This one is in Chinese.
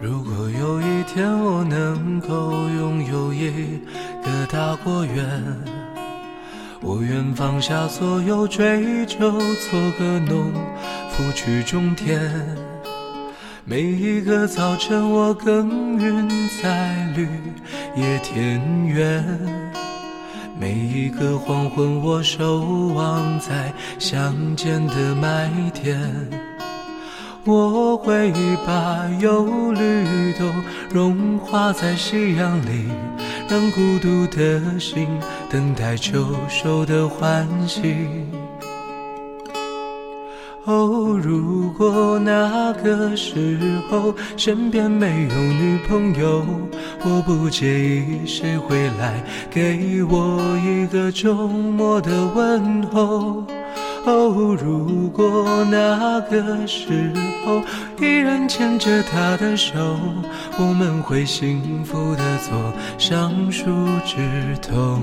如果有一天我能够拥有一个大果园，我愿放下所有追求，做个农夫去种田。每一个早晨我耕耘在绿野田园，每一个黄昏我守望在乡间的麦田。我会把忧虑都融化在夕阳里，让孤独的心等待秋收的欢喜。哦，如果那个时候身边没有女朋友，我不介意谁回来给我一个周末的问候。哦，如果那个时候依然牵着她的手，我们会幸福的坐上树枝头。